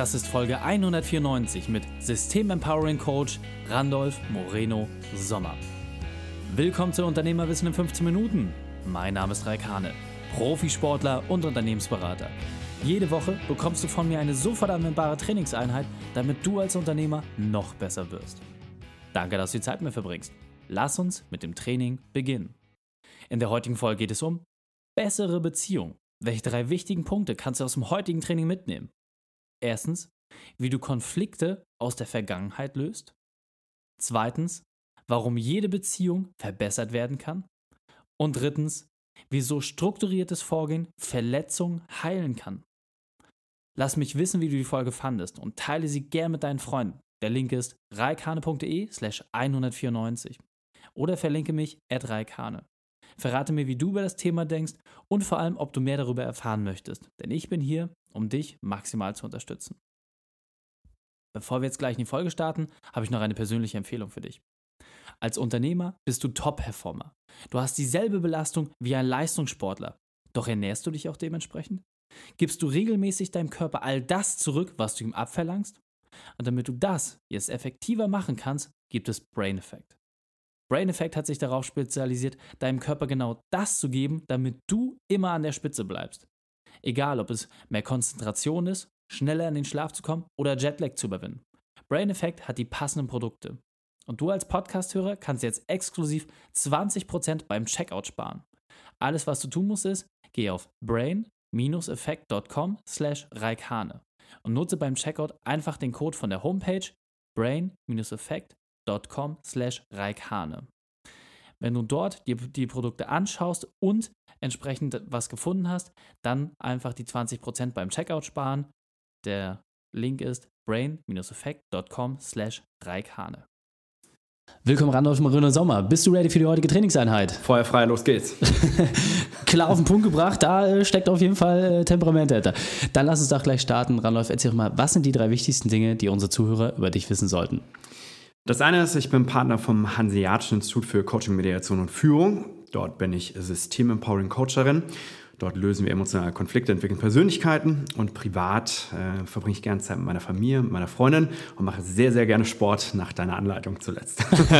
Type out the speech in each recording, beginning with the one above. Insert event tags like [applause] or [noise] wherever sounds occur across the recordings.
Das ist Folge 194 mit System Empowering Coach Randolph Moreno Sommer. Willkommen zu Unternehmerwissen in 15 Minuten. Mein Name ist Raikane, Profisportler und Unternehmensberater. Jede Woche bekommst du von mir eine sofort anwendbare Trainingseinheit, damit du als Unternehmer noch besser wirst. Danke, dass du die Zeit mit mir verbringst. Lass uns mit dem Training beginnen. In der heutigen Folge geht es um bessere Beziehung. Welche drei wichtigen Punkte kannst du aus dem heutigen Training mitnehmen? Erstens, wie du Konflikte aus der Vergangenheit löst. Zweitens, warum jede Beziehung verbessert werden kann. Und drittens, wieso strukturiertes Vorgehen Verletzungen heilen kann. Lass mich wissen, wie du die Folge fandest und teile sie gern mit deinen Freunden. Der Link ist reikane.de slash 194 oder verlinke mich at reikane. Verrate mir, wie du über das Thema denkst und vor allem, ob du mehr darüber erfahren möchtest. Denn ich bin hier, um dich maximal zu unterstützen. Bevor wir jetzt gleich in die Folge starten, habe ich noch eine persönliche Empfehlung für dich. Als Unternehmer bist du Top-Performer. Du hast dieselbe Belastung wie ein Leistungssportler. Doch ernährst du dich auch dementsprechend? Gibst du regelmäßig deinem Körper all das zurück, was du ihm abverlangst? Und damit du das jetzt effektiver machen kannst, gibt es Brain Effect. Brain Effect hat sich darauf spezialisiert, deinem Körper genau das zu geben, damit du immer an der Spitze bleibst. Egal, ob es mehr Konzentration ist, schneller in den Schlaf zu kommen oder Jetlag zu überwinden. Brain Effect hat die passenden Produkte. Und du als Podcast-Hörer kannst jetzt exklusiv 20% beim Checkout sparen. Alles, was du tun musst, ist, geh auf brain-effect.com slash reikane und nutze beim Checkout einfach den Code von der Homepage brain-effect.com com slash reikhane. Wenn du dort dir die Produkte anschaust und entsprechend was gefunden hast, dann einfach die 20% beim Checkout sparen. Der Link ist brain-effect.com slash reikhane. Willkommen Randolph Marino Sommer. Bist du ready für die heutige Trainingseinheit? Feuer frei, los geht's. [laughs] Klar auf den Punkt gebracht, da äh, steckt auf jeden Fall äh, Temperament hinter. Dann lass uns doch gleich starten. Randolph, erzähl doch mal, was sind die drei wichtigsten Dinge, die unsere Zuhörer über dich wissen sollten? Das eine ist, ich bin Partner vom Hanseatischen Institut für Coaching, Mediation und Führung. Dort bin ich System Empowering Coacherin Dort lösen wir emotionale Konflikte, entwickeln Persönlichkeiten und privat äh, verbringe ich gerne Zeit mit meiner Familie, mit meiner Freundin und mache sehr, sehr gerne Sport nach deiner Anleitung zuletzt. [laughs]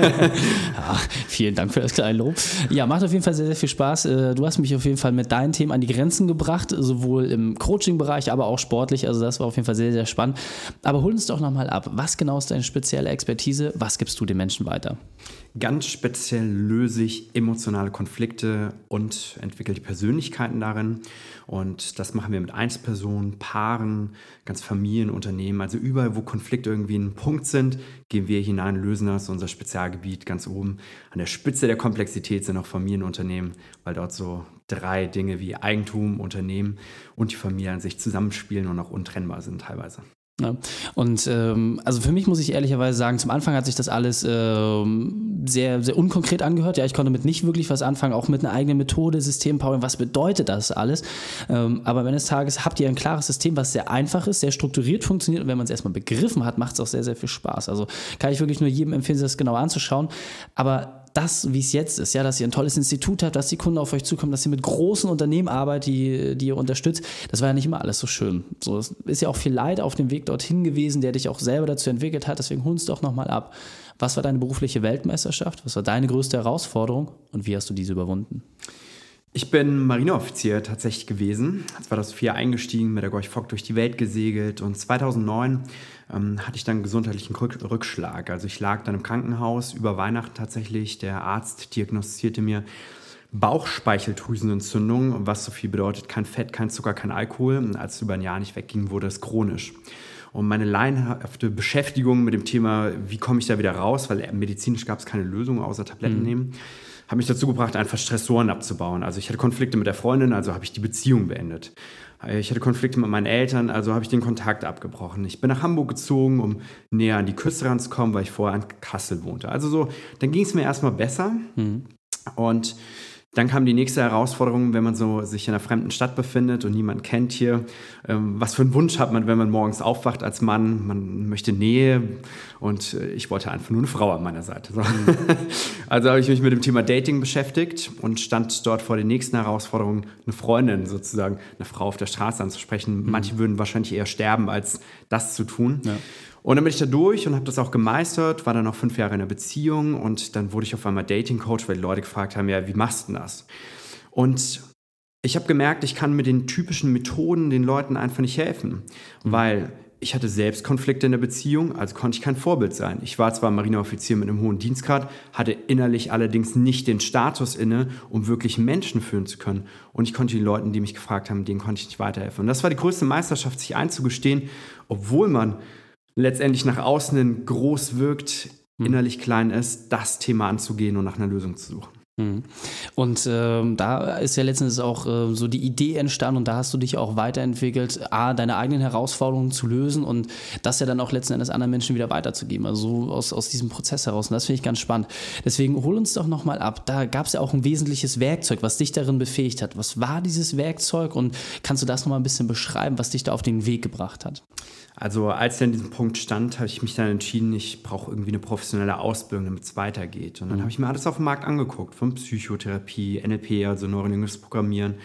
ja, vielen Dank für das kleine Lob. Ja, macht auf jeden Fall sehr, sehr viel Spaß. Äh, du hast mich auf jeden Fall mit deinen Themen an die Grenzen gebracht, sowohl im Coaching-Bereich, aber auch sportlich. Also das war auf jeden Fall sehr, sehr spannend. Aber hol uns doch nochmal ab. Was genau ist deine spezielle Expertise? Was gibst du den Menschen weiter? Ganz speziell löse ich emotionale Konflikte und entwickle die Persönlichkeiten darin. Und das machen wir mit Einzelpersonen, Paaren, ganz Familien, Unternehmen. Also überall, wo Konflikte irgendwie ein Punkt sind, gehen wir hinein, lösen das. Unser Spezialgebiet ganz oben an der Spitze der Komplexität sind auch Familienunternehmen, weil dort so drei Dinge wie Eigentum, Unternehmen und die Familie an sich zusammenspielen und auch untrennbar sind teilweise. Ja. Und ähm, also für mich muss ich ehrlicherweise sagen, zum Anfang hat sich das alles ähm, sehr, sehr unkonkret angehört. Ja, ich konnte mit nicht wirklich was anfangen, auch mit einer eigenen Methode, Systempowering. Was bedeutet das alles? Ähm, aber wenn es Tages habt ihr ein klares System, was sehr einfach ist, sehr strukturiert funktioniert und wenn man es erstmal begriffen hat, macht es auch sehr, sehr viel Spaß. Also kann ich wirklich nur jedem empfehlen, das genau anzuschauen. Aber das, wie es jetzt ist, ja, dass ihr ein tolles Institut habt, dass die Kunden auf euch zukommen, dass ihr mit großen Unternehmen arbeitet, die, die ihr unterstützt, das war ja nicht immer alles so schön. So, es ist ja auch viel Leid auf dem Weg dorthin gewesen, der dich auch selber dazu entwickelt hat. Deswegen hol uns doch nochmal ab. Was war deine berufliche Weltmeisterschaft? Was war deine größte Herausforderung und wie hast du diese überwunden? Ich bin Marineoffizier tatsächlich gewesen. 2004 eingestiegen, mit der Gorch Fock durch die Welt gesegelt und 2009 ähm, hatte ich dann einen gesundheitlichen Rückschlag. Also ich lag dann im Krankenhaus über Weihnachten tatsächlich. Der Arzt diagnostizierte mir Bauchspeicheldrüsenentzündung, was so viel bedeutet, kein Fett, kein Zucker, kein Alkohol. Und als es über ein Jahr nicht wegging, wurde es chronisch. Und meine laienhafte Beschäftigung mit dem Thema, wie komme ich da wieder raus, weil medizinisch gab es keine Lösung außer Tabletten mhm. nehmen, hat mich dazu gebracht, einfach Stressoren abzubauen. Also ich hatte Konflikte mit der Freundin, also habe ich die Beziehung beendet. Ich hatte Konflikte mit meinen Eltern, also habe ich den Kontakt abgebrochen. Ich bin nach Hamburg gezogen, um näher an die Küste ranzukommen, weil ich vorher in Kassel wohnte. Also so, dann ging es mir erstmal besser. Mhm. Und Dann kam die nächste Herausforderung, wenn man so sich in einer fremden Stadt befindet und niemand kennt hier. Ähm, was für einen Wunsch hat man, wenn man morgens aufwacht als Mann? Man möchte Nähe und äh, ich wollte einfach nur eine Frau an meiner Seite. So. [laughs] also habe ich mich mit dem Thema Dating beschäftigt und stand dort vor den nächsten Herausforderungen, eine Freundin sozusagen, eine Frau auf der Straße anzusprechen. Mhm. Manche würden wahrscheinlich eher sterben, als das zu tun. Ja. Und dann bin ich da durch und habe das auch gemeistert, war dann noch fünf Jahre in einer Beziehung und dann wurde ich auf einmal Dating-Coach, weil die Leute gefragt haben, ja, wie machst du denn das? Und ich habe gemerkt, ich kann mit den typischen Methoden den Leuten einfach nicht helfen, mhm. weil ich hatte selbst Konflikte in der Beziehung, also konnte ich kein Vorbild sein. Ich war zwar Marineoffizier mit einem hohen Dienstgrad, hatte innerlich allerdings nicht den Status inne, um wirklich Menschen führen zu können. Und ich konnte den Leuten, die mich gefragt haben, denen konnte ich nicht weiterhelfen. Und das war die größte Meisterschaft, sich einzugestehen, obwohl man letztendlich nach außen groß wirkt, hm. innerlich klein ist, das Thema anzugehen und nach einer Lösung zu suchen. Hm. Und ähm, da ist ja letztendlich auch äh, so die Idee entstanden und da hast du dich auch weiterentwickelt, A, deine eigenen Herausforderungen zu lösen und das ja dann auch letzten Endes anderen Menschen wieder weiterzugeben. Also so aus, aus diesem Prozess heraus. Und das finde ich ganz spannend. Deswegen hol uns doch nochmal ab. Da gab es ja auch ein wesentliches Werkzeug, was dich darin befähigt hat. Was war dieses Werkzeug und kannst du das nochmal ein bisschen beschreiben, was dich da auf den Weg gebracht hat? Also als er an diesem Punkt stand, habe ich mich dann entschieden, ich brauche irgendwie eine professionelle Ausbildung, damit es weitergeht. Und dann mhm. habe ich mir alles auf dem Markt angeguckt, von Psychotherapie, NLP, also neurolinguistisches Programmieren,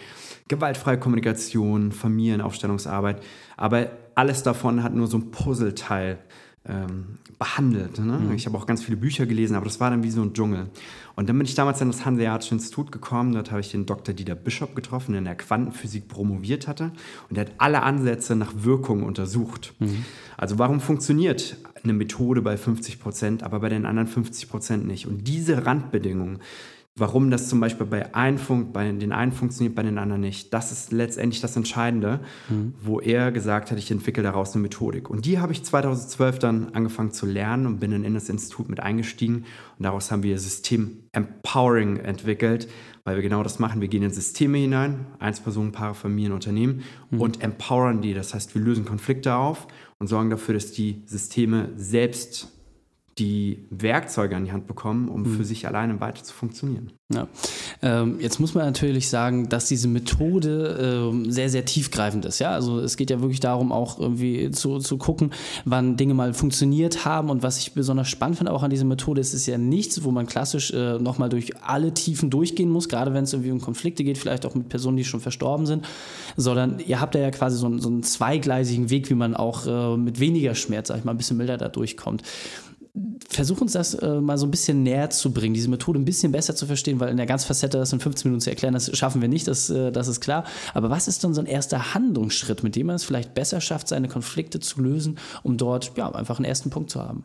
gewaltfreie Kommunikation, Familienaufstellungsarbeit. Aber alles davon hat nur so ein Puzzleteil ähm, behandelt. Ne? Mhm. Ich habe auch ganz viele Bücher gelesen, aber das war dann wie so ein Dschungel. Und dann bin ich damals in das Hanseatische Institut gekommen. Dort habe ich den Dr. Dieter Bischof getroffen, der in der Quantenphysik promoviert hatte. Und der hat alle Ansätze nach Wirkung untersucht. Mhm. Also warum funktioniert eine Methode bei 50 Prozent, aber bei den anderen 50 Prozent nicht? Und diese Randbedingungen, Warum das zum Beispiel bei, ein Fun bei den einen funktioniert, bei den anderen nicht. Das ist letztendlich das Entscheidende, mhm. wo er gesagt hat, ich entwickle daraus eine Methodik. Und die habe ich 2012 dann angefangen zu lernen und bin dann in das Institut mit eingestiegen. Und daraus haben wir System Empowering entwickelt, weil wir genau das machen. Wir gehen in Systeme hinein, Einzelpersonen, Familien, Unternehmen mhm. und empowern die. Das heißt, wir lösen Konflikte auf und sorgen dafür, dass die Systeme selbst die Werkzeuge an die Hand bekommen, um mhm. für sich alleine weiter zu funktionieren. Ja. Ähm, jetzt muss man natürlich sagen, dass diese Methode ähm, sehr, sehr tiefgreifend ist. Ja? Also es geht ja wirklich darum, auch irgendwie zu, zu gucken, wann Dinge mal funktioniert haben. Und was ich besonders spannend finde auch an dieser Methode, ist es ja nichts, wo man klassisch äh, nochmal durch alle Tiefen durchgehen muss, gerade wenn es irgendwie um Konflikte geht, vielleicht auch mit Personen, die schon verstorben sind, sondern ihr habt ja quasi so, so einen zweigleisigen Weg, wie man auch äh, mit weniger Schmerz, sag ich mal, ein bisschen milder da durchkommt versuch uns das äh, mal so ein bisschen näher zu bringen, diese Methode ein bisschen besser zu verstehen, weil in der ganzen Facette das in 15 Minuten zu erklären, das schaffen wir nicht, das, äh, das ist klar. Aber was ist dann so ein erster Handlungsschritt, mit dem man es vielleicht besser schafft, seine Konflikte zu lösen, um dort ja, einfach einen ersten Punkt zu haben?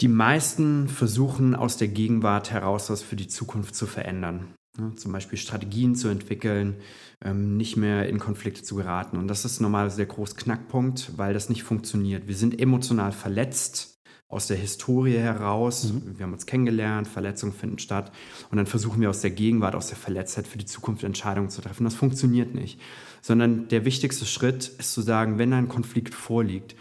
Die meisten versuchen aus der Gegenwart heraus was für die Zukunft zu verändern. Ja, zum Beispiel Strategien zu entwickeln, ähm, nicht mehr in Konflikte zu geraten. Und das ist normalerweise der große Knackpunkt, weil das nicht funktioniert. Wir sind emotional verletzt aus der Historie heraus. Mhm. Wir haben uns kennengelernt, Verletzungen finden statt. Und dann versuchen wir aus der Gegenwart, aus der Verletztheit für die Zukunft Entscheidungen zu treffen. Das funktioniert nicht. Sondern der wichtigste Schritt ist zu sagen, wenn ein Konflikt vorliegt,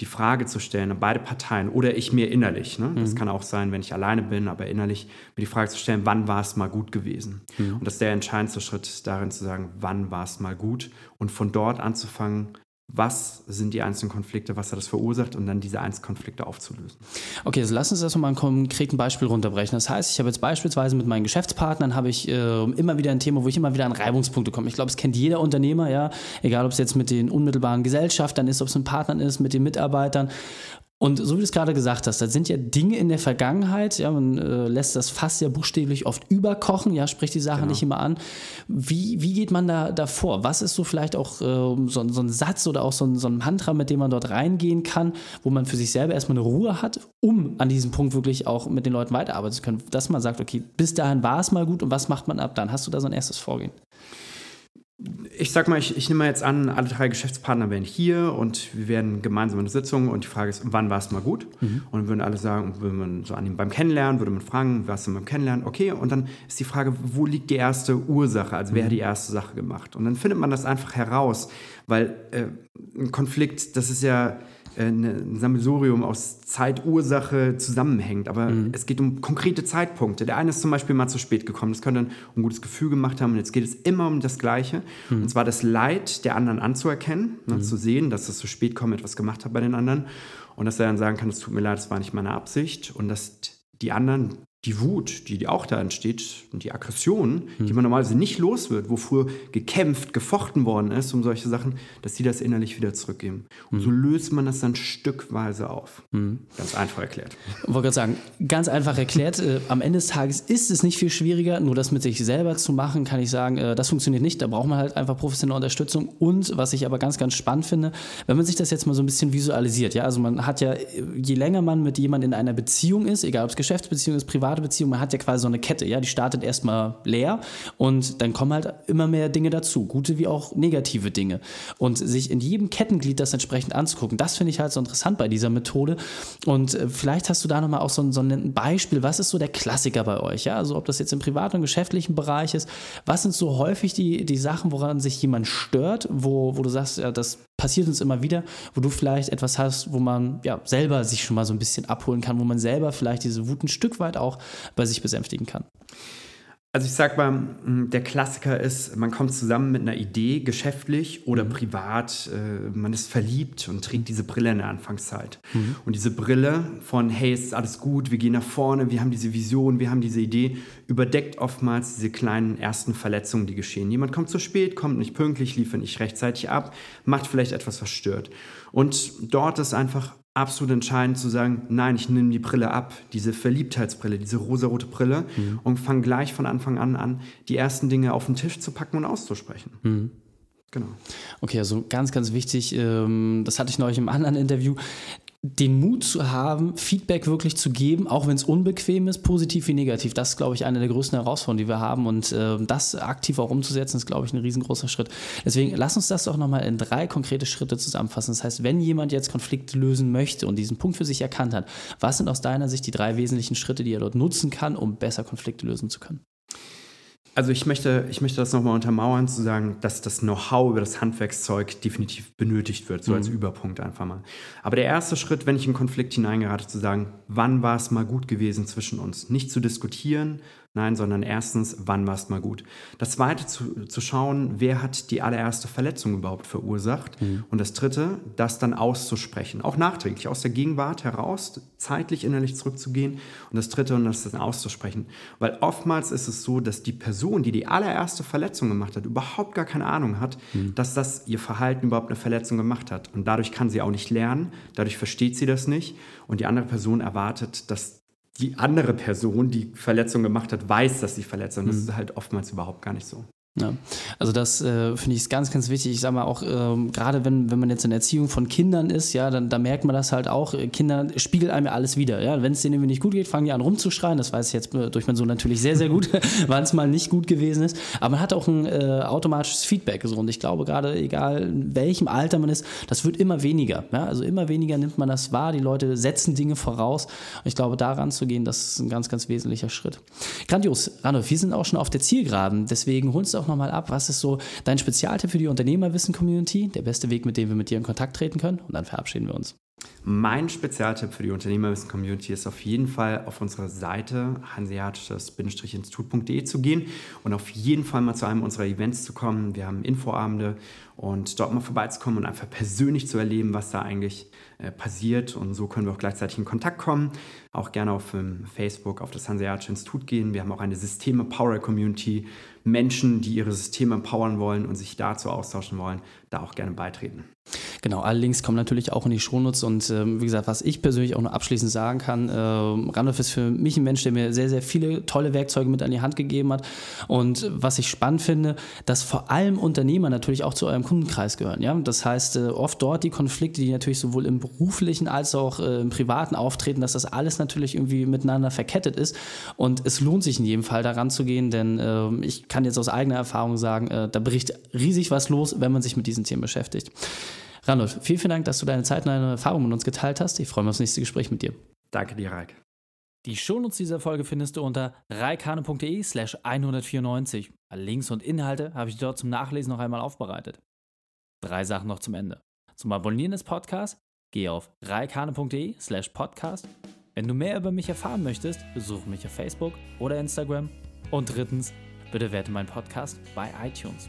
die Frage zu stellen an beide Parteien oder ich mir innerlich, ne? das mhm. kann auch sein, wenn ich alleine bin, aber innerlich mir die Frage zu stellen, wann war es mal gut gewesen? Mhm. Und das ist der entscheidendste Schritt darin zu sagen, wann war es mal gut und von dort anzufangen, was sind die einzelnen Konflikte, was hat das verursacht und dann diese einzelnen Konflikte aufzulösen. Okay, also lass uns das mal ein konkreten Beispiel runterbrechen. Das heißt, ich habe jetzt beispielsweise mit meinen Geschäftspartnern habe ich äh, immer wieder ein Thema, wo ich immer wieder an Reibungspunkte komme. Ich glaube, es kennt jeder Unternehmer, ja, egal ob es jetzt mit den unmittelbaren Gesellschaftern ist, ob es mit Partnern ist, mit den Mitarbeitern. Und so wie du es gerade gesagt hast, das sind ja Dinge in der Vergangenheit, ja, man äh, lässt das Fass ja buchstäblich oft überkochen, ja, spricht die Sache genau. nicht immer an. Wie, wie geht man da, da vor? Was ist so vielleicht auch äh, so, so, ein Satz oder auch so ein, so ein Mantra, mit dem man dort reingehen kann, wo man für sich selber erstmal eine Ruhe hat, um an diesem Punkt wirklich auch mit den Leuten weiterarbeiten zu können? Dass man sagt, okay, bis dahin war es mal gut und was macht man ab dann? Hast du da so ein erstes Vorgehen? Ich sag mal, ich, ich nehme mal jetzt an, alle drei Geschäftspartner wären hier und wir werden gemeinsam eine Sitzung und die Frage ist, wann war es mal gut? Mhm. Und dann würden alle sagen, würde man so an ihm beim Kennenlernen, würde man fragen, was denn beim Kennenlernen? Okay, und dann ist die Frage, wo liegt die erste Ursache? Also wer mhm. hat die erste Sache gemacht? Und dann findet man das einfach heraus, weil äh, ein Konflikt, das ist ja ein Sammelsurium aus Zeit, Ursache zusammenhängt. Aber mhm. es geht um konkrete Zeitpunkte. Der eine ist zum Beispiel mal zu spät gekommen. Das könnte dann ein gutes Gefühl gemacht haben. Und jetzt geht es immer um das Gleiche. Mhm. Und zwar das Leid der anderen anzuerkennen, ne, mhm. zu sehen, dass es zu spät kommt, etwas gemacht hat bei den anderen. Und dass er dann sagen kann, es tut mir leid, das war nicht meine Absicht. Und dass die anderen die Wut, die, auch da entsteht und die Aggression, hm. die man normalerweise nicht los wird, wo früher gekämpft, gefochten worden ist um solche Sachen, dass die das innerlich wieder zurückgeben. Und hm. so löst man das dann stückweise auf. Hm. Ganz einfach erklärt. Ich wollte gerade sagen, ganz einfach erklärt. Äh, am Ende des Tages ist es nicht viel schwieriger, nur das mit sich selber zu machen, kann ich sagen, äh, das funktioniert nicht. Da braucht man halt einfach professionelle Unterstützung. Und was ich aber ganz, ganz spannend finde, wenn man sich das jetzt mal so ein bisschen visualisiert, ja, also man hat ja, je länger man mit jemandem in einer Beziehung ist, egal ob es Geschäftsbeziehung ist, privat private Beziehung, man hat ja quasi so eine Kette, ja, die startet erstmal leer und dann kommen halt immer mehr Dinge dazu, gute wie auch negative Dinge. Und sich in jedem Kettenglied das entsprechend anzugucken, das finde ich halt so interessant bei dieser Methode. Und äh, vielleicht hast du da nochmal auch so, so ein Beispiel, was ist so der Klassiker bei euch, ja, also ob das jetzt im privaten und geschäftlichen Bereich ist, was sind so häufig die, die Sachen, woran sich jemand stört, wo, wo du sagst, ja, das passiert uns immer wieder, wo du vielleicht etwas hast, wo man ja selber sich schon mal so ein bisschen abholen kann, wo man selber vielleicht diese Wut ein Stück weit auch bei sich besänftigen kann. Also ich sag mal, der Klassiker ist, man kommt zusammen mit einer Idee, geschäftlich oder mhm. privat, äh, man ist verliebt und trägt diese Brille in der Anfangszeit. Mhm. Und diese Brille von, hey, es ist alles gut, wir gehen nach vorne, wir haben diese Vision, wir haben diese Idee, überdeckt oftmals diese kleinen ersten Verletzungen, die geschehen. Jemand kommt zu spät, kommt nicht pünktlich, liefert nicht rechtzeitig ab, macht vielleicht etwas verstört. Und dort ist einfach absolut entscheidend zu sagen, nein, ich nehme die Brille ab, diese Verliebtheitsbrille, diese rosarote Brille mhm. und fange gleich von Anfang an an, die ersten Dinge auf den Tisch zu packen und auszusprechen. Mhm. Genau. Okay, also ganz, ganz wichtig, ähm, das hatte ich neulich im anderen Interview, den Mut zu haben, Feedback wirklich zu geben, auch wenn es unbequem ist, positiv wie negativ. Das ist, glaube ich, eine der größten Herausforderungen, die wir haben. Und äh, das aktiv auch umzusetzen, ist, glaube ich, ein riesengroßer Schritt. Deswegen lass uns das doch nochmal in drei konkrete Schritte zusammenfassen. Das heißt, wenn jemand jetzt Konflikte lösen möchte und diesen Punkt für sich erkannt hat, was sind aus deiner Sicht die drei wesentlichen Schritte, die er dort nutzen kann, um besser Konflikte lösen zu können? Also ich möchte, ich möchte das nochmal untermauern, zu sagen, dass das Know-how über das Handwerkszeug definitiv benötigt wird, so mhm. als Überpunkt einfach mal. Aber der erste Schritt, wenn ich in einen Konflikt hineingerate, zu sagen, wann war es mal gut gewesen zwischen uns? Nicht zu diskutieren, Nein, sondern erstens, wann war es mal gut? Das zweite, zu, zu schauen, wer hat die allererste Verletzung überhaupt verursacht? Mhm. Und das dritte, das dann auszusprechen, auch nachträglich, aus der Gegenwart heraus, zeitlich innerlich zurückzugehen. Und das dritte, und das dann auszusprechen. Weil oftmals ist es so, dass die Person, die die allererste Verletzung gemacht hat, überhaupt gar keine Ahnung hat, mhm. dass das ihr Verhalten überhaupt eine Verletzung gemacht hat. Und dadurch kann sie auch nicht lernen, dadurch versteht sie das nicht. Und die andere Person erwartet, dass die andere Person, die Verletzung gemacht hat, weiß, dass sie verletzt. Und das ist halt oftmals überhaupt gar nicht so. Ja, also das äh, finde ich ganz, ganz wichtig. Ich sage mal auch, ähm, gerade wenn, wenn man jetzt in der Erziehung von Kindern ist, ja, dann da merkt man das halt auch. Äh, Kinder spiegeln einem ja alles wieder. Ja? Wenn es denen irgendwie nicht gut geht, fangen die an rumzuschreien. Das weiß ich jetzt äh, durch meinen Sohn natürlich sehr, sehr gut, [laughs] [laughs] wann es mal nicht gut gewesen ist. Aber man hat auch ein äh, automatisches Feedback. So. Und ich glaube, gerade egal in welchem Alter man ist, das wird immer weniger. Ja? Also immer weniger nimmt man das wahr. Die Leute setzen Dinge voraus. Und ich glaube, daran zu gehen, das ist ein ganz, ganz wesentlicher Schritt. Grandios. Randolph, wir sind auch schon auf der Zielgeraden. Deswegen holst du auch nochmal ab, was ist so dein Spezialtipp für die Unternehmerwissen-Community, der beste Weg, mit dem wir mit dir in Kontakt treten können und dann verabschieden wir uns. Mein Spezialtipp für die Unternehmerwissen-Community ist auf jeden Fall auf unserer Seite hanseatisches-institut.de zu gehen und auf jeden Fall mal zu einem unserer Events zu kommen. Wir haben Infoabende und dort mal vorbeizukommen und einfach persönlich zu erleben, was da eigentlich äh, passiert. Und so können wir auch gleichzeitig in Kontakt kommen. Auch gerne auf um, Facebook, auf das Hanseatische Institut gehen. Wir haben auch eine Systeme-Power-Community. Menschen, die ihre Systeme empowern wollen und sich dazu austauschen wollen, da auch gerne beitreten. Genau, alle Links kommen natürlich auch in die Shownotes und ähm, wie gesagt, was ich persönlich auch noch abschließend sagen kann, ähm, Randolph ist für mich ein Mensch, der mir sehr, sehr viele tolle Werkzeuge mit an die Hand gegeben hat und was ich spannend finde, dass vor allem Unternehmer natürlich auch zu eurem Kundenkreis gehören. Ja? Das heißt, äh, oft dort die Konflikte, die natürlich sowohl im beruflichen als auch äh, im privaten auftreten, dass das alles natürlich irgendwie miteinander verkettet ist und es lohnt sich in jedem Fall daran zu gehen, denn äh, ich kann jetzt aus eigener Erfahrung sagen, äh, da bricht riesig was los, wenn man sich mit diesen Themen beschäftigt. Randolph, vielen, vielen Dank, dass du deine Zeit und deine Erfahrungen mit uns geteilt hast. Ich freue mich auf das nächste Gespräch mit dir. Danke dir, Raik. Die Shownotes dieser Folge findest du unter reikane.de slash 194. Links und Inhalte habe ich dort zum Nachlesen noch einmal aufbereitet. Drei Sachen noch zum Ende. Zum Abonnieren des Podcasts geh auf reikane.de slash podcast. Wenn du mehr über mich erfahren möchtest, besuche mich auf Facebook oder Instagram. Und drittens, bitte werte meinen Podcast bei iTunes.